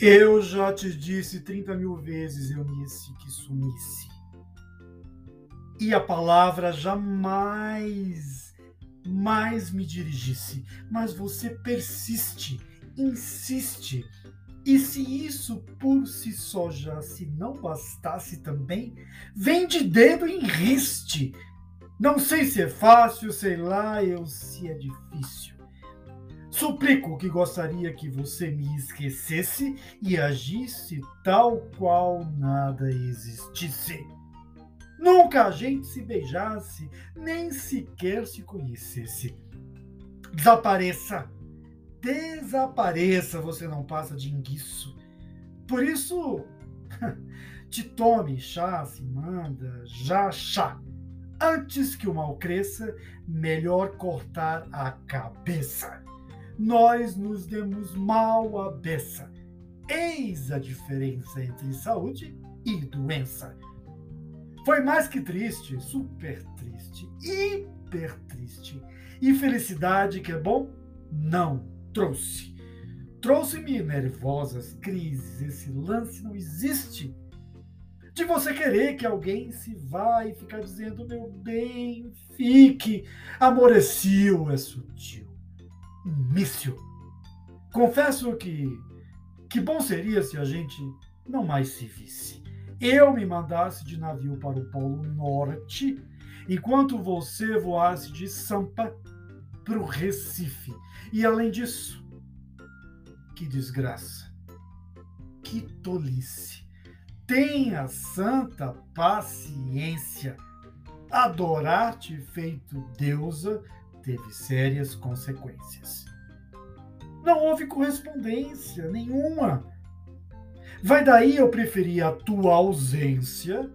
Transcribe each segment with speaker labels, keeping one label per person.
Speaker 1: Eu já te disse trinta mil vezes, Eunice, que sumisse. E a palavra jamais, mais me dirigisse. Mas você persiste, insiste. E se isso por si só já se não bastasse também, vem de dedo em riste. Não sei se é fácil, sei lá eu se é difícil. Suplico que gostaria que você me esquecesse e agisse tal qual nada existisse. Nunca a gente se beijasse, nem sequer se conhecesse. Desapareça! Desapareça, você não passa de enguiço. Por isso, te tome chá, se manda, já chá. Antes que o mal cresça, melhor cortar a cabeça nós nos demos mal à beça. Eis a diferença entre saúde e doença. Foi mais que triste, super triste, hiper triste. E felicidade que é bom? Não trouxe. Trouxe-me nervosas crises. Esse lance não existe. De você querer que alguém se vá e ficar dizendo, meu bem, fique. Amorecio é sutil míssil. Confesso que que bom seria se a gente não mais se visse. Eu me mandasse de navio para o Polo Norte, enquanto você voasse de Sampa para o Recife. E além disso, que desgraça, que tolice. Tenha santa paciência. Adorar-te feito deusa teve sérias consequências. Não houve correspondência nenhuma. Vai daí eu preferir a tua ausência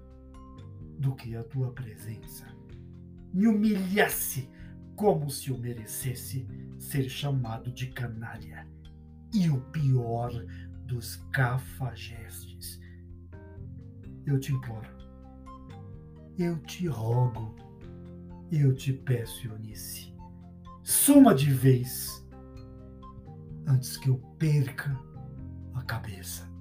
Speaker 1: do que a tua presença. Me humilhasse como se eu merecesse ser chamado de canalha e o pior dos cafajestes. Eu te imploro, eu te rogo, eu te peço, Eunice Suma de vez antes que eu perca a cabeça.